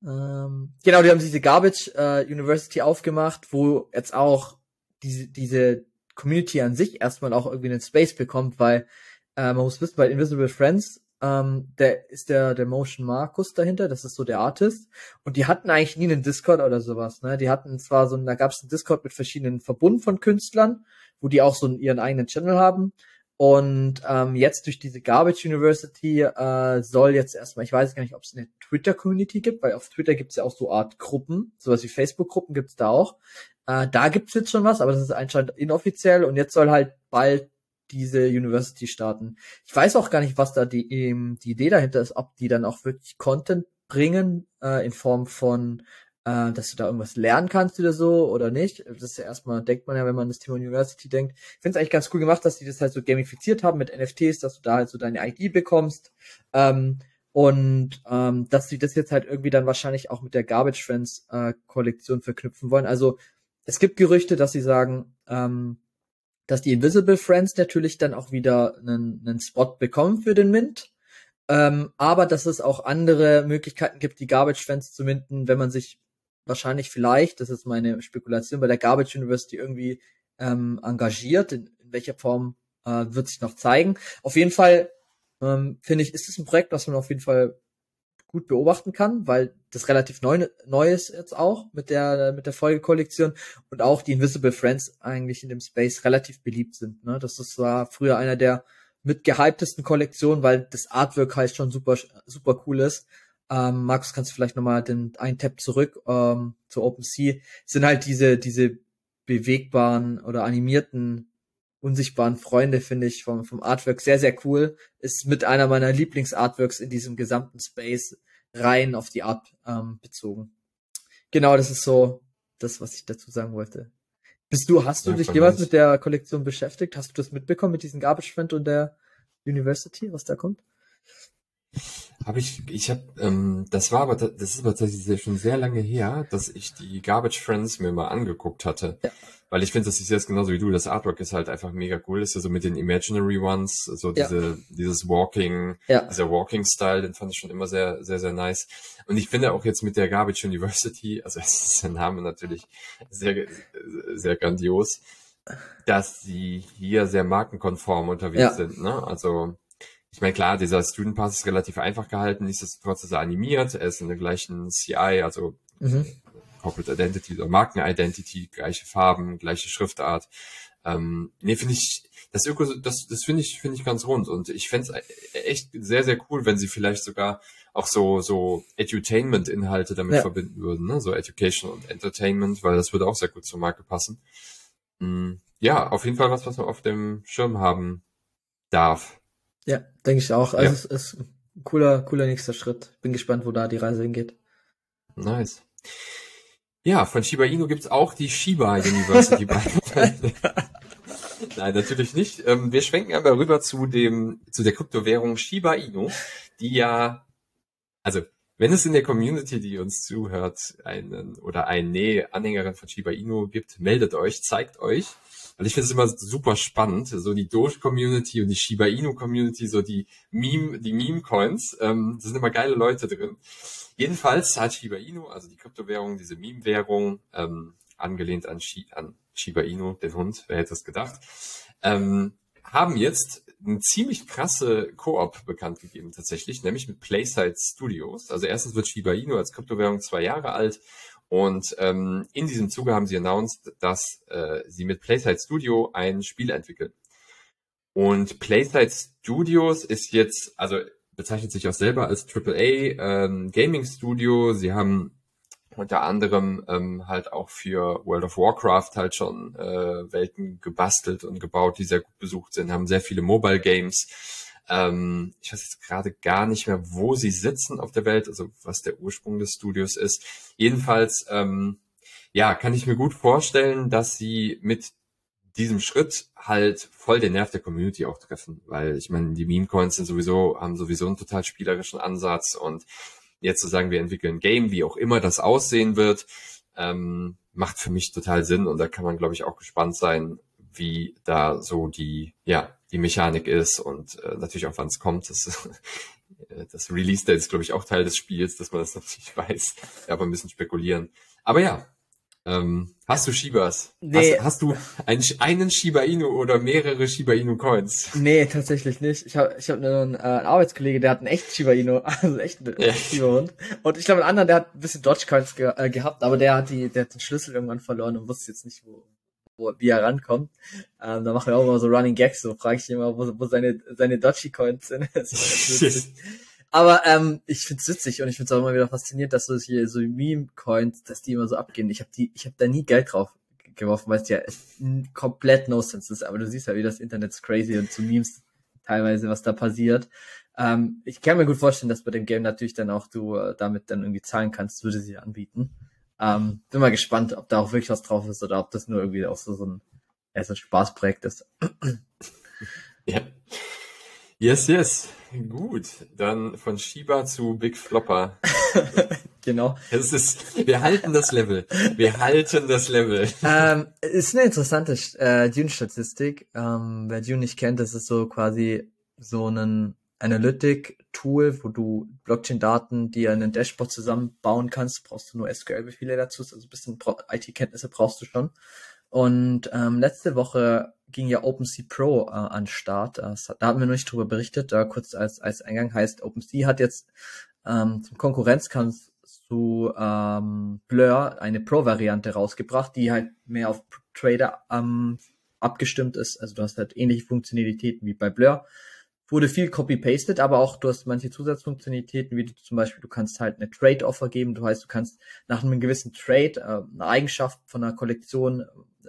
Ähm, genau, die haben diese Garbage äh, University aufgemacht, wo jetzt auch diese, diese Community an sich erstmal auch irgendwie einen Space bekommt, weil äh, man muss wissen, bei Invisible Friends ähm, der ist der, der Motion Markus dahinter, das ist so der Artist. Und die hatten eigentlich nie einen Discord oder sowas, ne? Die hatten zwar so, da gab es einen Discord mit verschiedenen Verbunden von Künstlern, wo die auch so ihren eigenen Channel haben. Und ähm, jetzt durch diese Garbage University äh, soll jetzt erstmal, ich weiß gar nicht, ob es eine Twitter-Community gibt, weil auf Twitter gibt es ja auch so Art Gruppen, sowas wie Facebook-Gruppen gibt's da auch. Äh, da gibt's jetzt schon was, aber das ist anscheinend inoffiziell und jetzt soll halt bald diese University starten. Ich weiß auch gar nicht, was da die, ähm, die Idee dahinter ist, ob die dann auch wirklich Content bringen, äh, in Form von, äh, dass du da irgendwas lernen kannst oder so oder nicht. Das ist ja erstmal, denkt man ja, wenn man das Thema University denkt. Ich finde es eigentlich ganz cool gemacht, dass die das halt so gamifiziert haben mit NFTs, dass du da halt so deine ID bekommst. Ähm, und ähm, dass sie das jetzt halt irgendwie dann wahrscheinlich auch mit der Garbage Friends äh, Kollektion verknüpfen wollen. Also es gibt Gerüchte, dass sie sagen, ähm, dass die Invisible Friends natürlich dann auch wieder einen, einen Spot bekommen für den Mint. Ähm, aber dass es auch andere Möglichkeiten gibt, die Garbage Friends zu minten, wenn man sich wahrscheinlich vielleicht, das ist meine Spekulation, bei der Garbage University irgendwie ähm, engagiert. In, in welcher Form äh, wird sich noch zeigen. Auf jeden Fall ähm, finde ich, ist es ein Projekt, was man auf jeden Fall gut beobachten kann, weil das relativ neu, neu ist jetzt auch mit der mit der Folgekollektion und auch die Invisible Friends eigentlich in dem Space relativ beliebt sind. Ne? Das ist war früher einer der mit gehyptesten Kollektionen, weil das Artwork halt schon super super cool ist. Ähm, Markus, kannst du vielleicht nochmal den einen Tab zurück ähm, zu OpenSea? Sind halt diese diese bewegbaren oder animierten unsichtbaren Freunde finde ich vom, vom Artwork sehr, sehr cool. Ist mit einer meiner Lieblingsartworks in diesem gesamten Space rein auf die Art ähm, bezogen. Genau, das ist so das, was ich dazu sagen wollte. Bist du, hast du ja, dich jemals mit der Kollektion beschäftigt? Hast du das mitbekommen mit diesem Garbage Friend und der University, was da kommt? Habe ich, ich habe, ähm, das war aber, das ist aber tatsächlich schon sehr lange her, dass ich die Garbage Friends mir mal angeguckt hatte. Ja. Weil ich finde, das ist jetzt genauso wie du, das Artwork ist halt einfach mega cool. Das ist ja so mit den Imaginary Ones, so diese, ja. dieses Walking, ja. dieser Walking-Style, den fand ich schon immer sehr, sehr, sehr nice. Und ich finde auch jetzt mit der Garbage University, also es ist der Name natürlich sehr, sehr grandios, dass sie hier sehr markenkonform unterwegs ja. sind, ne? Also, ich meine, klar, dieser Student Pass ist relativ einfach gehalten, nichtsdestotrotz ist er animiert, er ist in der gleichen CI, also mhm. Corporate Identity oder Marken Identity, gleiche Farben, gleiche Schriftart. Ähm, nee, finde ich, das Öko, das, das finde ich, finde ich ganz rund und ich fände es echt sehr, sehr cool, wenn sie vielleicht sogar auch so, so Edutainment-Inhalte damit ja. verbinden würden, ne? so Education und Entertainment, weil das würde auch sehr gut zur Marke passen. Mhm. Ja, auf jeden Fall was, was man auf dem Schirm haben darf. Ja, denke ich auch. Also ja. es ist ein cooler, cooler nächster Schritt. Bin gespannt, wo da die Reise hingeht. Nice. Ja, von Shiba Inu gibt's auch die Shiba University. Nein, natürlich nicht. Ähm, wir schwenken aber rüber zu dem, zu der Kryptowährung Shiba Inu, die ja, also, wenn es in der Community, die uns zuhört, einen oder eine Anhängerin von Shiba Inu gibt, meldet euch, zeigt euch. Weil ich finde es immer super spannend, so die Doge-Community und die Shiba Inu-Community, so die Meme, die Meme-Coins, ähm, da sind immer geile Leute drin. Jedenfalls hat Shiba Inu, also die Kryptowährung, diese Meme-Währung, ähm, angelehnt an, Shi an Shiba Inu, den Hund, wer hätte es gedacht, ähm, haben jetzt eine ziemlich krasse Koop bekannt gegeben tatsächlich, nämlich mit Playside Studios. Also erstens wird Shiba Inu als Kryptowährung zwei Jahre alt und ähm, in diesem Zuge haben sie announced, dass äh, sie mit Playside Studio ein Spiel entwickeln. Und Playside Studios ist jetzt, also bezeichnet sich auch selber als AAA ähm, Gaming Studio. Sie haben unter anderem ähm, halt auch für World of Warcraft halt schon äh, Welten gebastelt und gebaut, die sehr gut besucht sind, haben sehr viele Mobile Games. Ähm, ich weiß jetzt gerade gar nicht mehr, wo sie sitzen auf der Welt, also was der Ursprung des Studios ist. Jedenfalls, ähm, ja, kann ich mir gut vorstellen, dass sie mit diesem Schritt halt voll den Nerv der Community auch treffen, weil ich meine, die Meme-Coins sind sowieso, haben sowieso einen total spielerischen Ansatz. Und jetzt zu sagen, wir entwickeln Game, wie auch immer das aussehen wird, ähm, macht für mich total Sinn. Und da kann man, glaube ich, auch gespannt sein, wie da so die, ja, die Mechanik ist und äh, natürlich auch wann es kommt. Das, das Release Date ist, glaube ich, auch Teil des Spiels, dass man das natürlich weiß, aber ein bisschen spekulieren. Aber ja, ähm, hast du Shibas? Nee. Hast, hast du einen, einen Shiba Inu oder mehrere Shiba Inu Coins? Nee, tatsächlich nicht. Ich habe ich hab einen, äh, einen Arbeitskollege, der hat einen echten Shiba Inu, also echt einen ja. Shiba Hund. Und ich glaube, einen anderen, der hat ein bisschen Dodge Coins ge äh, gehabt, aber der hat die, der hat den Schlüssel irgendwann verloren und wusste jetzt nicht, wo, wo wie er rankommt. Ähm, da machen wir auch immer so Running Gags, so frage ich immer, wo, wo seine, seine Dodgy Coins sind. Aber ähm, ich find's witzig und ich find's auch immer wieder faszinierend, dass so hier so Meme-Coins, dass die immer so abgehen. Ich habe die, ich habe da nie Geld drauf geworfen, weil es ja komplett no sense ist. Aber du siehst ja, wie das Internet ist crazy und zu Memes teilweise, was da passiert. Ähm, ich kann mir gut vorstellen, dass bei dem Game natürlich dann auch du äh, damit dann irgendwie zahlen kannst, würde sie anbieten. Ähm, bin mal gespannt, ob da auch wirklich was drauf ist oder ob das nur irgendwie auch so, so ein, ja, so ein Spaßprojekt ist. ja. Yes, yes. Gut, dann von Shiba zu Big Flopper. genau. Es ist, wir halten das Level. Wir halten das Level. Ähm, ist eine interessante äh, Dune-Statistik. Ähm, wer Dune nicht kennt, das ist so quasi so ein Analytic-Tool, wo du Blockchain-Daten, die in ein Dashboard zusammenbauen kannst, brauchst du nur SQL-Befehle dazu, also ein bisschen IT-Kenntnisse brauchst du schon. Und ähm, letzte Woche ging ja OpenSea Pro äh, an Start. Das, da haben wir noch nicht drüber berichtet. Da kurz als, als Eingang heißt, OpenSea hat jetzt ähm, zum Konkurrenzkampf zu ähm, Blur eine Pro-Variante rausgebracht, die halt mehr auf Trader ähm, abgestimmt ist. Also du hast halt ähnliche Funktionalitäten wie bei Blur. Wurde viel copy-pasted, aber auch du hast manche Zusatzfunktionalitäten, wie du zum Beispiel, du kannst halt eine Trade-Offer geben. Du heißt, du kannst nach einem gewissen Trade äh, eine Eigenschaft von einer Kollektion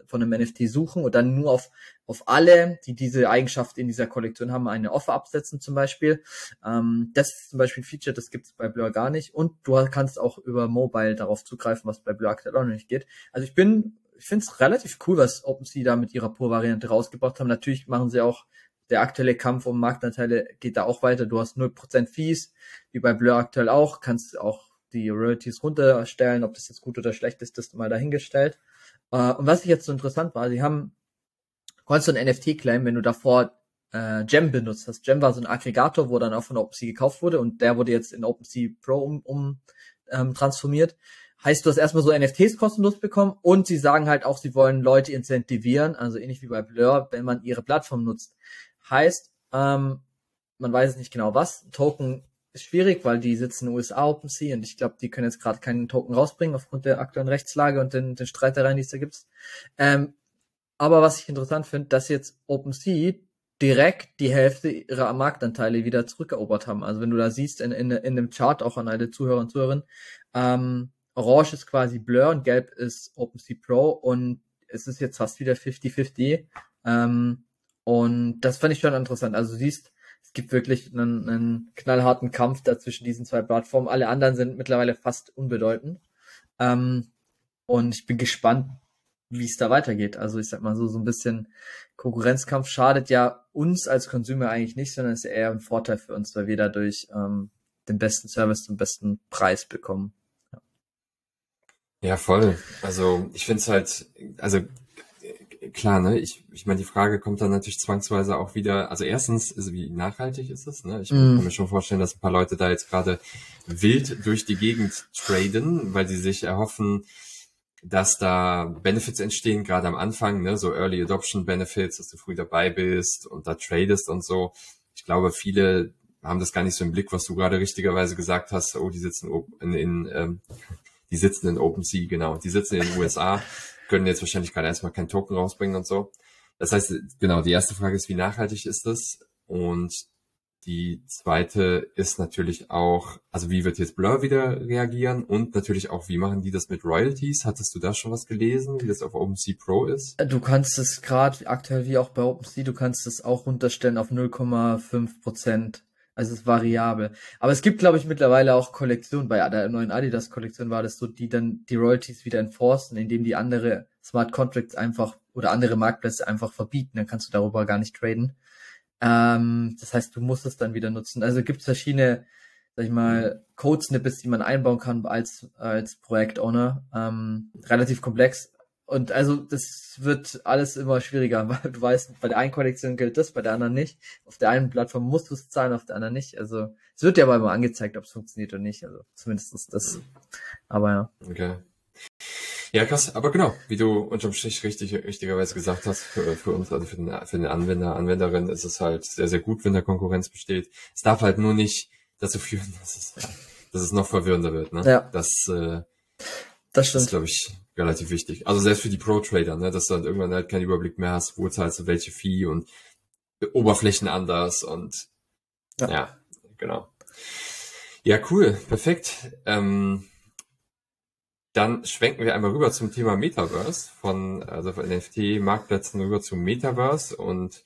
von einem NFT suchen und dann nur auf, auf alle, die diese Eigenschaft in dieser Kollektion haben, eine Offer absetzen zum Beispiel. Ähm, das ist zum Beispiel ein Feature, das gibt es bei Blur gar nicht. Und du kannst auch über Mobile darauf zugreifen, was bei Blur aktuell auch noch nicht geht. Also ich bin, ich finde es relativ cool, was OpenSea da mit ihrer Pur-Variante rausgebracht haben. Natürlich machen sie auch der aktuelle Kampf um Marktanteile geht da auch weiter. Du hast 0% Fees, wie bei Blur aktuell auch, kannst auch die Royalties runterstellen, ob das jetzt gut oder schlecht ist, das mal dahingestellt. Äh, und was ich jetzt so interessant war, sie haben, konntest du ein NFT claim, wenn du davor äh, Gem benutzt hast. Gem war so ein Aggregator, wo dann auch von OpenSea gekauft wurde und der wurde jetzt in OpenSea Pro um, um ähm, transformiert. Heißt, du hast erstmal so NFTs kostenlos bekommen und sie sagen halt auch, sie wollen Leute incentivieren, also ähnlich wie bei Blur, wenn man ihre Plattform nutzt. Heißt, ähm, man weiß nicht genau was. Token ist schwierig, weil die sitzen in den USA OpenSea und ich glaube, die können jetzt gerade keinen Token rausbringen aufgrund der aktuellen Rechtslage und den, den Streitereien, die es da gibt. Ähm, aber was ich interessant finde, dass jetzt OpenSea direkt die Hälfte ihrer Marktanteile wieder zurückerobert haben. Also wenn du da siehst in, in, in dem Chart auch an alle Zuhörer und Zuhörerinnen, ähm, Orange ist quasi Blur und Gelb ist OpenSea Pro und es ist jetzt fast wieder 50-50. Ähm, und das fand ich schon interessant. Also du siehst, es gibt wirklich einen, einen knallharten Kampf da zwischen diesen zwei Plattformen. Alle anderen sind mittlerweile fast unbedeutend. Ähm, und ich bin gespannt, wie es da weitergeht. Also ich sag mal so, so ein bisschen Konkurrenzkampf schadet ja uns als Consumer eigentlich nicht, sondern ist eher ein Vorteil für uns, weil wir dadurch ähm, den besten Service zum besten Preis bekommen. Ja, voll. Also ich finde es halt, also klar, ne, ich, ich meine, die Frage kommt dann natürlich zwangsweise auch wieder, also erstens, also wie nachhaltig ist es, ne? Ich mm. kann mir schon vorstellen, dass ein paar Leute da jetzt gerade wild durch die Gegend traden, weil sie sich erhoffen, dass da Benefits entstehen, gerade am Anfang, ne, so Early Adoption Benefits, dass du früh dabei bist und da tradest und so. Ich glaube, viele haben das gar nicht so im Blick, was du gerade richtigerweise gesagt hast. Oh, die sitzen in, in ähm, die sitzen in OpenSea, genau, die sitzen in den USA, können jetzt wahrscheinlich gerade erstmal keinen Token rausbringen und so. Das heißt, genau, die erste Frage ist, wie nachhaltig ist das? Und die zweite ist natürlich auch, also wie wird jetzt Blur wieder reagieren und natürlich auch, wie machen die das mit Royalties? Hattest du da schon was gelesen, wie das auf OpenSea Pro ist? Du kannst es gerade aktuell wie auch bei OpenSea, du kannst es auch runterstellen auf 0,5 Prozent. Also es ist variabel. Aber es gibt, glaube ich, mittlerweile auch Kollektionen. Bei der neuen Adidas-Kollektion war das so, die dann die Royalties wieder enforcen, indem die andere Smart Contracts einfach oder andere Marktplätze einfach verbieten. Dann kannst du darüber gar nicht traden. Ähm, das heißt, du musst es dann wieder nutzen. Also gibt es verschiedene, sag ich mal, Code-Snippets, die man einbauen kann als, als Projekt-Owner. Ähm, relativ komplex. Und also das wird alles immer schwieriger, weil du weißt, bei der einen Kollektion gilt das, bei der anderen nicht. Auf der einen Plattform musst du es zahlen, auf der anderen nicht. Also es wird dir aber immer angezeigt, ob es funktioniert oder nicht. Also zumindest ist das. Aber ja. Okay. Ja, krass. Aber genau, wie du unterm Strich richtig, richtigerweise gesagt hast, für, für uns, also für den, für den Anwender, Anwenderin ist es halt sehr, sehr gut, wenn da Konkurrenz besteht. Es darf halt nur nicht dazu führen, dass es, dass es noch verwirrender wird. Ne? Ja. Das, äh, das stimmt. ist, glaube ich, relativ wichtig. Also selbst für die Pro-Trader, ne, dass du dann irgendwann halt keinen Überblick mehr hast, wo zahlst du welche Fee und Oberflächen anders und ja, ja genau. Ja, cool, perfekt. Ähm, dann schwenken wir einmal rüber zum Thema Metaverse, von, also von NFT-Marktplätzen rüber zum Metaverse und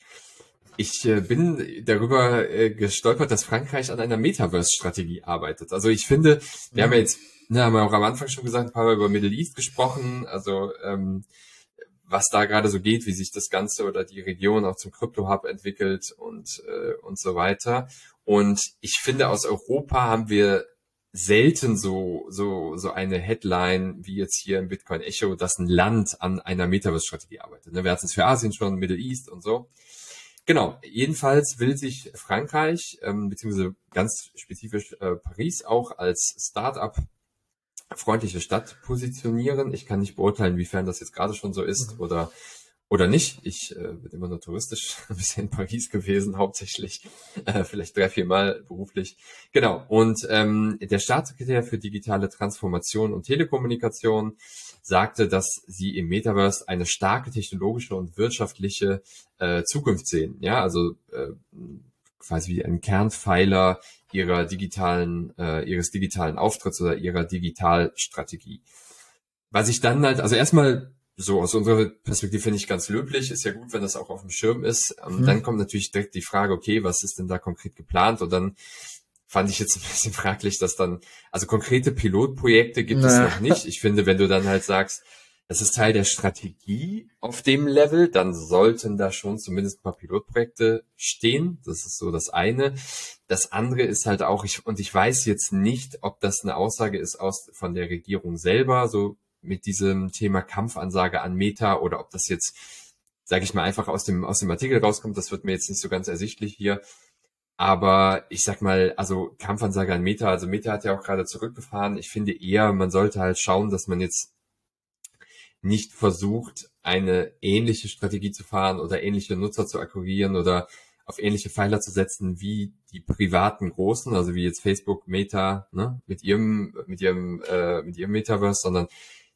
ich äh, bin darüber äh, gestolpert, dass Frankreich an einer Metaverse-Strategie arbeitet. Also ich finde, wir mhm. haben ja jetzt, ne, haben wir auch am Anfang schon gesagt, ein paar Mal über Middle East gesprochen, also ähm, was da gerade so geht, wie sich das Ganze oder die Region auch zum Krypto-Hub entwickelt und, äh, und so weiter. Und ich finde, aus Europa haben wir selten so, so, so eine Headline wie jetzt hier im Bitcoin Echo, dass ein Land an einer Metaverse-Strategie arbeitet. Ne? Wir hatten es für Asien schon, Middle East und so. Genau, jedenfalls will sich Frankreich, ähm, beziehungsweise ganz spezifisch äh, Paris auch als Start-up freundliche Stadt positionieren. Ich kann nicht beurteilen, inwiefern das jetzt gerade schon so ist mhm. oder oder nicht. Ich äh, bin immer nur touristisch bisher in Paris gewesen, hauptsächlich, äh, vielleicht drei, vier Mal beruflich. Genau. Und ähm, der Staatssekretär für digitale Transformation und Telekommunikation sagte, dass sie im Metaverse eine starke technologische und wirtschaftliche äh, Zukunft sehen. Ja, also äh, quasi wie ein Kernpfeiler ihrer digitalen, äh, ihres digitalen Auftritts oder ihrer Digitalstrategie. Was ich dann halt, also erstmal so aus unserer Perspektive finde ich ganz löblich, ist ja gut, wenn das auch auf dem Schirm ist. Mhm. Dann kommt natürlich direkt die Frage, okay, was ist denn da konkret geplant? Und dann fand ich jetzt ein bisschen fraglich, dass dann, also konkrete Pilotprojekte gibt naja. es noch nicht. Ich finde, wenn du dann halt sagst, das ist Teil der Strategie auf dem Level, dann sollten da schon zumindest ein paar Pilotprojekte stehen. Das ist so das eine. Das andere ist halt auch, ich, und ich weiß jetzt nicht, ob das eine Aussage ist aus, von der Regierung selber, so mit diesem Thema Kampfansage an Meta oder ob das jetzt, sage ich mal, einfach aus dem, aus dem Artikel rauskommt, das wird mir jetzt nicht so ganz ersichtlich hier. Aber ich sag mal, also Kampfansage an Meta, also Meta hat ja auch gerade zurückgefahren. Ich finde eher, man sollte halt schauen, dass man jetzt nicht versucht, eine ähnliche Strategie zu fahren oder ähnliche Nutzer zu akquirieren oder auf ähnliche Pfeiler zu setzen wie die privaten Großen, also wie jetzt Facebook, Meta, ne, mit ihrem, mit ihrem, äh, mit ihrem Metaverse, sondern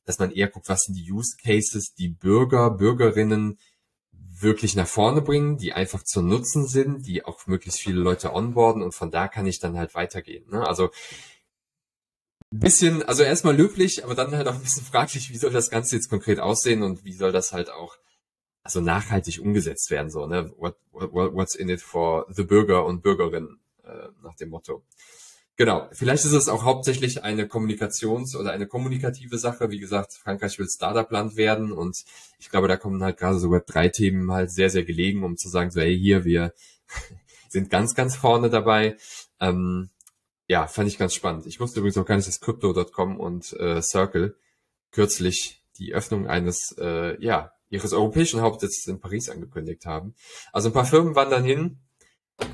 dass man eher guckt, was sind die Use Cases, die Bürger, Bürgerinnen wirklich nach vorne bringen, die einfach zu nutzen sind, die auch möglichst viele Leute onboarden und von da kann ich dann halt weitergehen. Ne? Also bisschen, also erstmal löblich, aber dann halt auch ein bisschen fraglich, wie soll das Ganze jetzt konkret aussehen und wie soll das halt auch also nachhaltig umgesetzt werden, so, ne? What, what, what's in it for the Bürger und Bürgerinnen, äh, nach dem Motto. Genau, vielleicht ist es auch hauptsächlich eine Kommunikations- oder eine kommunikative Sache. Wie gesagt, Frankreich will Startup-Land werden und ich glaube, da kommen halt gerade so Web3-Themen halt sehr, sehr gelegen, um zu sagen, so, hey, hier, wir sind ganz, ganz vorne dabei. Ähm, ja, fand ich ganz spannend. Ich wusste übrigens auch gar nicht, dass Crypto.com und äh, Circle kürzlich die Öffnung eines, äh, ja, ihres europäischen Hauptsitzes in Paris angekündigt haben. Also ein paar Firmen wandern hin.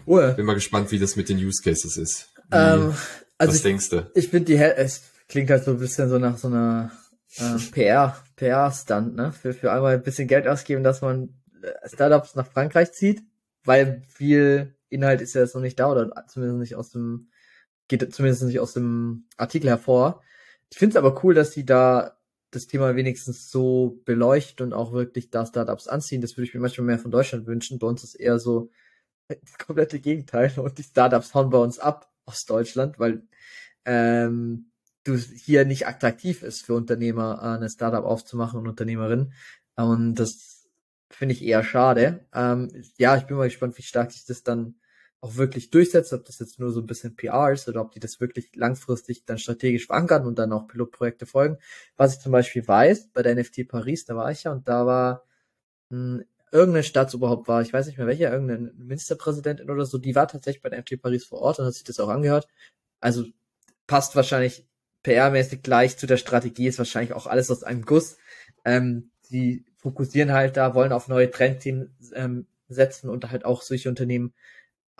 Oh. Bin mal gespannt, wie das mit den Use Cases ist. Wie, ähm, also was ich, denkst du? Ich finde die, es klingt halt so ein bisschen so nach so einer äh, PR, PR-Stunt, ne? Für, für einmal ein bisschen Geld ausgeben, dass man äh, Startups nach Frankreich zieht, weil viel Inhalt ist ja jetzt noch nicht da oder zumindest nicht aus dem, geht zumindest nicht aus dem Artikel hervor. Ich finde es aber cool, dass die da das Thema wenigstens so beleuchten und auch wirklich da Startups anziehen. Das würde ich mir manchmal mehr von Deutschland wünschen. Bei uns ist eher so das komplette Gegenteil und die Startups hauen bei uns ab aus Deutschland, weil ähm, du hier nicht attraktiv ist für Unternehmer, eine Startup aufzumachen und Unternehmerin. Und das finde ich eher schade. Ähm, ja, ich bin mal gespannt, wie stark sich das dann auch wirklich durchsetzt, ob das jetzt nur so ein bisschen PR ist oder ob die das wirklich langfristig dann strategisch verankern und dann auch Pilotprojekte folgen. Was ich zum Beispiel weiß, bei der NFT Paris, da war ich ja und da war mh, hm, irgendeine Staatsoberhaupt war, ich weiß nicht mehr welche, irgendeine Ministerpräsidentin oder so, die war tatsächlich bei der NFT Paris vor Ort und hat sich das auch angehört. Also passt wahrscheinlich PR-mäßig gleich zu der Strategie, ist wahrscheinlich auch alles aus einem Guss. Ähm, die fokussieren halt da, wollen auf neue Trendthemen ähm, setzen und halt auch solche Unternehmen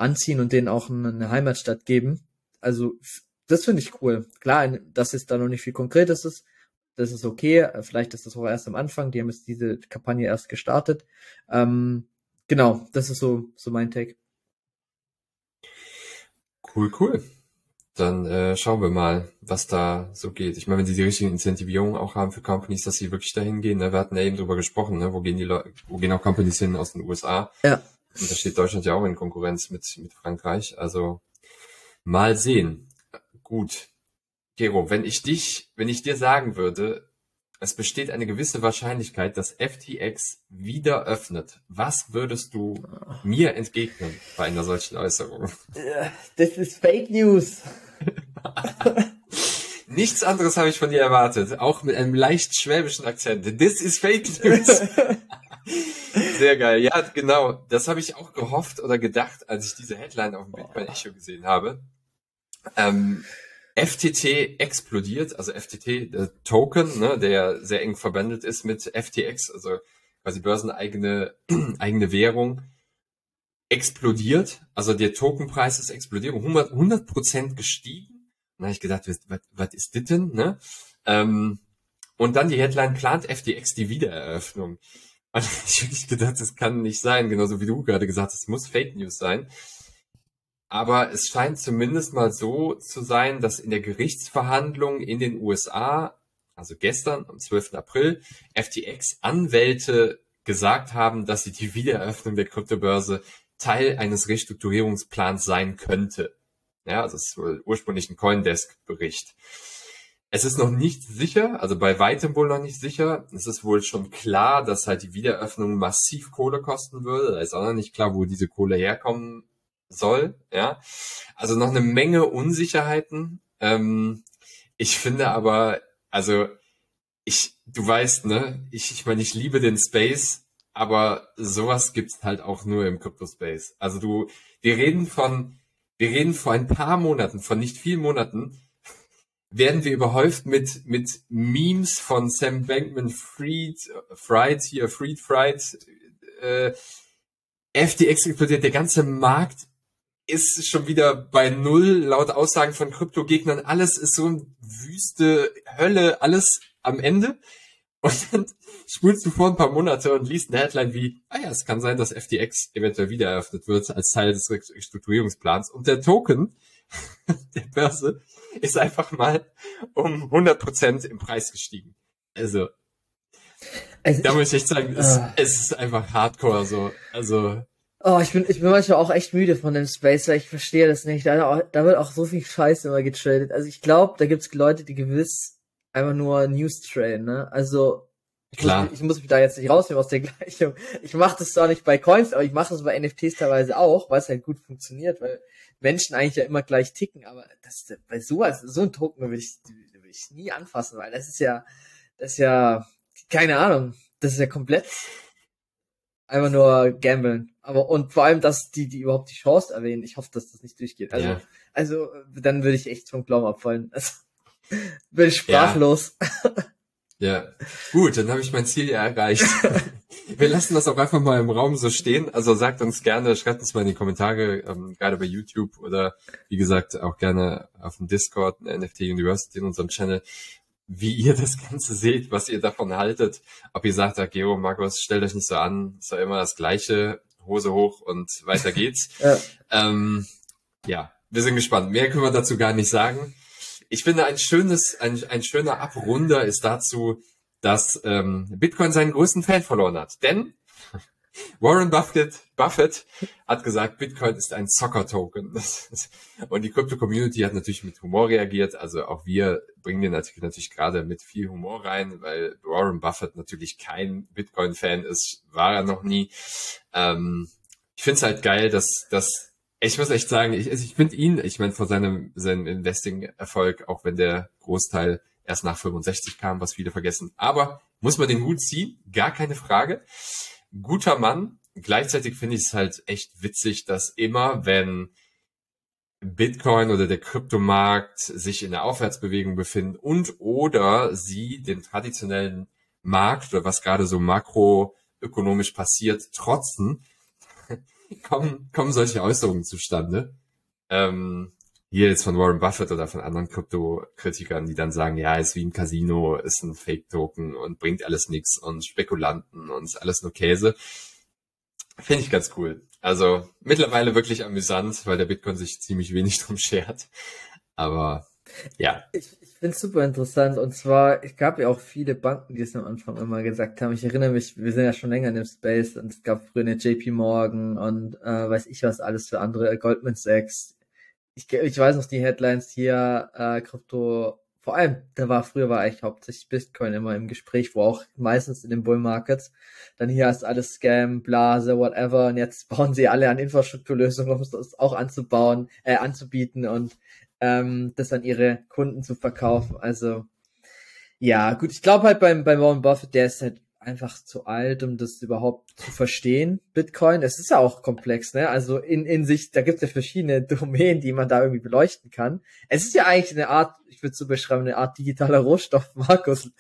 anziehen und denen auch eine Heimatstadt geben. Also das finde ich cool. Klar, dass es da noch nicht viel Konkretes ist, das ist okay. Vielleicht ist das auch erst am Anfang. Die haben jetzt diese Kampagne erst gestartet. Ähm, genau, das ist so, so mein Take. Cool, cool. Dann äh, schauen wir mal, was da so geht. Ich meine, wenn sie die richtigen Incentivierungen auch haben für Companies, dass sie wirklich dahin gehen. Ne? Wir hatten ja eben drüber gesprochen, ne? wo gehen die Leute, wo gehen auch Companies hin aus den USA? Ja. Und da steht Deutschland ja auch in Konkurrenz mit, mit Frankreich. Also mal sehen. Gut. Gero, wenn ich dich, wenn ich dir sagen würde, es besteht eine gewisse Wahrscheinlichkeit, dass FTX wieder öffnet. Was würdest du mir entgegnen bei einer solchen Äußerung? Das ist Fake News. Nichts anderes habe ich von dir erwartet, auch mit einem leicht schwäbischen Akzent. This is Fake News. Sehr geil. Ja, genau. Das habe ich auch gehofft oder gedacht, als ich diese Headline auf dem Bitcoin Echo gesehen habe. Ähm, FTT explodiert, also FTT, der Token, ne, der sehr eng verbandelt ist mit FTX, also quasi börseneigene eigene Währung, explodiert. Also der Tokenpreis ist explodiert, 100 Prozent gestiegen. Da habe ich gedacht, was, was ist das denn? Ne? Ähm, und dann die Headline plant FTX die Wiedereröffnung. Und ich wirklich gedacht, das kann nicht sein, genauso wie du gerade gesagt hast, es muss Fake News sein. Aber es scheint zumindest mal so zu sein, dass in der Gerichtsverhandlung in den USA, also gestern am 12. April, FTX Anwälte gesagt haben, dass sie die Wiedereröffnung der Kryptobörse Teil eines Restrukturierungsplans sein könnte. Ja, also es ist wohl ursprünglich ein Coindesk-Bericht. Es ist noch nicht sicher, also bei weitem wohl noch nicht sicher. Es ist wohl schon klar, dass halt die Wiedereröffnung massiv Kohle kosten würde. Da ist auch noch nicht klar, wo diese Kohle herkommen soll. Ja, also noch eine Menge Unsicherheiten. Ähm, ich finde aber, also ich, du weißt, ne, ich, ich meine, ich liebe den Space, aber sowas gibt's halt auch nur im Crypto Space. Also du, wir reden von, wir reden vor ein paar Monaten, von nicht vielen Monaten werden wir überhäuft mit, mit Memes von Sam Bankman Fried, Fried hier, Fried, Fried, äh, FTX explodiert, der ganze Markt ist schon wieder bei Null, laut Aussagen von Kryptogegnern, alles ist so eine Wüste, Hölle, alles am Ende. Und dann spulst du vor ein paar Monate und liest eine Headline wie, ah ja, es kann sein, dass FTX eventuell wieder eröffnet wird als Teil des Restrukturierungsplans. Und der Token der Börse ist einfach mal um 100 Prozent im Preis gestiegen. Also, Also da muss ich echt sagen, es, uh, es ist einfach Hardcore so. Also Oh, ich bin, ich bin manchmal auch echt müde von dem Space, weil ich verstehe das nicht. Da, da wird auch so viel Scheiße immer getradet. Also ich glaube, da gibt's Leute, die gewiss einfach nur News traden, ne? Also ich Klar. Muss, ich muss mich da jetzt nicht rausnehmen aus der Gleichung. Ich mache das zwar nicht bei Coins, aber ich mache das bei NFTs teilweise auch, weil es halt gut funktioniert, weil Menschen eigentlich ja immer gleich ticken, aber das bei sowas, so ein Token will ich, will ich nie anfassen, weil das ist ja, das ist ja, keine Ahnung, das ist ja komplett einfach nur gamblen. Aber und vor allem, dass die, die überhaupt die Chance erwähnen, ich hoffe, dass das nicht durchgeht. Also, ja. also dann würde ich echt vom Glauben abfallen. Also, bin ich sprachlos. Ja. ja. Gut, dann habe ich mein Ziel ja erreicht. Wir lassen das auch einfach mal im Raum so stehen. Also sagt uns gerne, schreibt uns mal in die Kommentare, ähm, gerade bei YouTube oder wie gesagt auch gerne auf dem Discord, NFT University in unserem Channel, wie ihr das Ganze seht, was ihr davon haltet. Ob ihr sagt, ja, Gero, Markus, stellt euch nicht so an, ist ja immer das Gleiche, Hose hoch und weiter geht's. ja. Ähm, ja, wir sind gespannt. Mehr können wir dazu gar nicht sagen. Ich finde, ein schönes, ein, ein schöner Abrunder ist dazu, dass ähm, Bitcoin seinen größten Fan verloren hat. Denn Warren Buffett, Buffett hat gesagt, Bitcoin ist ein Soccer-Token. Und die Crypto-Community hat natürlich mit Humor reagiert. Also auch wir bringen den Artikel natürlich gerade mit viel Humor rein, weil Warren Buffett natürlich kein Bitcoin-Fan ist, war er noch nie. Ähm, ich finde es halt geil, dass, dass ich muss echt sagen, ich, also ich finde ihn, ich meine, vor seinem, seinem Investing-Erfolg, auch wenn der Großteil erst nach 65 kam, was viele vergessen. Aber muss man den Hut ziehen? Gar keine Frage guter Mann. Gleichzeitig finde ich es halt echt witzig, dass immer, wenn Bitcoin oder der Kryptomarkt sich in der Aufwärtsbewegung befinden und oder sie den traditionellen Markt oder was gerade so makroökonomisch passiert, trotzen, kommen, kommen solche Äußerungen zustande. Ähm, hier jetzt von Warren Buffett oder von anderen Krypto-Kritikern, die dann sagen, ja, ist wie ein Casino, ist ein Fake-Token und bringt alles nichts und Spekulanten und ist alles nur Käse. Finde ich ganz cool. Also mittlerweile wirklich amüsant, weil der Bitcoin sich ziemlich wenig drum schert. Aber ja. Ich, ich finde es super interessant. Und zwar, es gab ja auch viele Banken, die es am Anfang immer gesagt haben. Ich erinnere mich, wir sind ja schon länger in dem Space und es gab früher eine JP Morgan und äh, weiß ich was alles für andere, Goldman Sachs, ich, ich weiß noch die Headlines hier, äh, Krypto, vor allem, da war früher war eigentlich hauptsächlich Bitcoin immer im Gespräch, wo auch meistens in den Bull Markets. Dann hier ist alles Scam, Blase, whatever. Und jetzt bauen sie alle an Infrastrukturlösungen, um es auch anzubauen, äh, anzubieten und ähm, das an ihre Kunden zu verkaufen. Also ja, gut, ich glaube halt beim, beim Warren Buffett, der ist halt einfach zu alt, um das überhaupt zu verstehen, Bitcoin. Es ist ja auch komplex, ne? Also in, in sich, da gibt es ja verschiedene Domänen, die man da irgendwie beleuchten kann. Es ist ja eigentlich eine Art, ich würde so beschreiben, eine Art digitaler Rohstoff, Markus.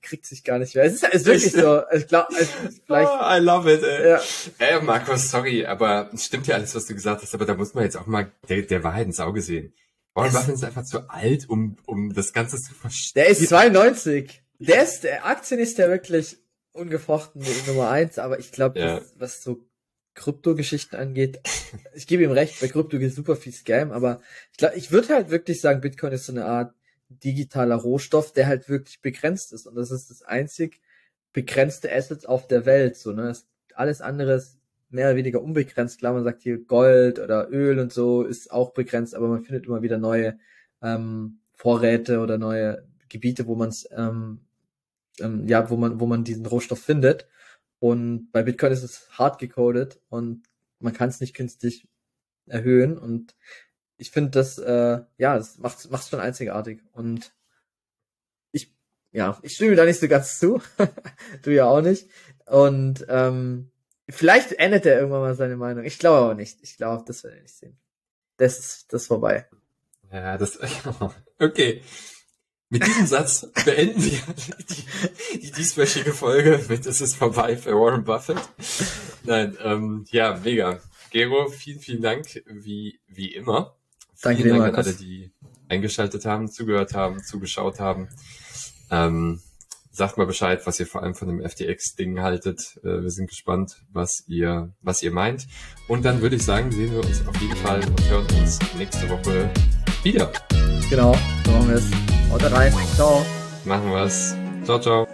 Kriegt sich gar nicht mehr. Es ist, es ist wirklich so. Ich glaube, vielleicht. Oh, I love it. Ey. Ja. Ey, Markus, sorry, aber es stimmt ja alles, was du gesagt hast, aber da muss man jetzt auch mal der, der Wahrheit ins Auge sehen. Warren Buffett ist einfach zu alt, um, um das Ganze zu verstehen. Der ist 92. Der ist, der Aktien ist ja wirklich ungefochten Nummer eins, aber ich glaube, ja. was so Krypto-Geschichten angeht, ich gebe ihm recht, bei Krypto geht super viel Scam, aber ich glaube, ich würde halt wirklich sagen, Bitcoin ist so eine Art digitaler Rohstoff, der halt wirklich begrenzt ist. Und das ist das einzig begrenzte Asset auf der Welt, so, ne, alles andere ist mehr oder weniger unbegrenzt, klar, man sagt hier Gold oder Öl und so ist auch begrenzt, aber man findet immer wieder neue ähm, Vorräte oder neue Gebiete, wo man es ähm, ähm, ja, wo man, wo man diesen Rohstoff findet. Und bei Bitcoin ist es hart gecodet und man kann es nicht künstlich erhöhen. Und ich finde das, äh, ja, das macht macht's schon einzigartig. Und ich, ja, ich stimme da nicht so ganz zu. du ja auch nicht. Und ähm, vielleicht ändert er irgendwann mal seine Meinung. Ich glaube aber nicht. Ich glaube, das wird er nicht sehen. Das ist das ist vorbei. Ja, das okay. Mit diesem Satz beenden wir die, die dieswöchige Folge mit Es ist vorbei für Warren Buffett. Nein, ähm, ja, mega. Gero, vielen, vielen Dank, wie, wie immer. Danke vielen dir, Dank an alle, die eingeschaltet haben, zugehört haben, zugeschaut haben. Ähm, sagt mal Bescheid, was ihr vor allem von dem FTX-Ding haltet. Äh, wir sind gespannt, was ihr, was ihr meint. Und dann würde ich sagen, sehen wir uns auf jeden Fall und hören uns nächste Woche wieder. Genau, so machen wir es. Haut rein. Ciao. Machen wir's. Ciao, ciao.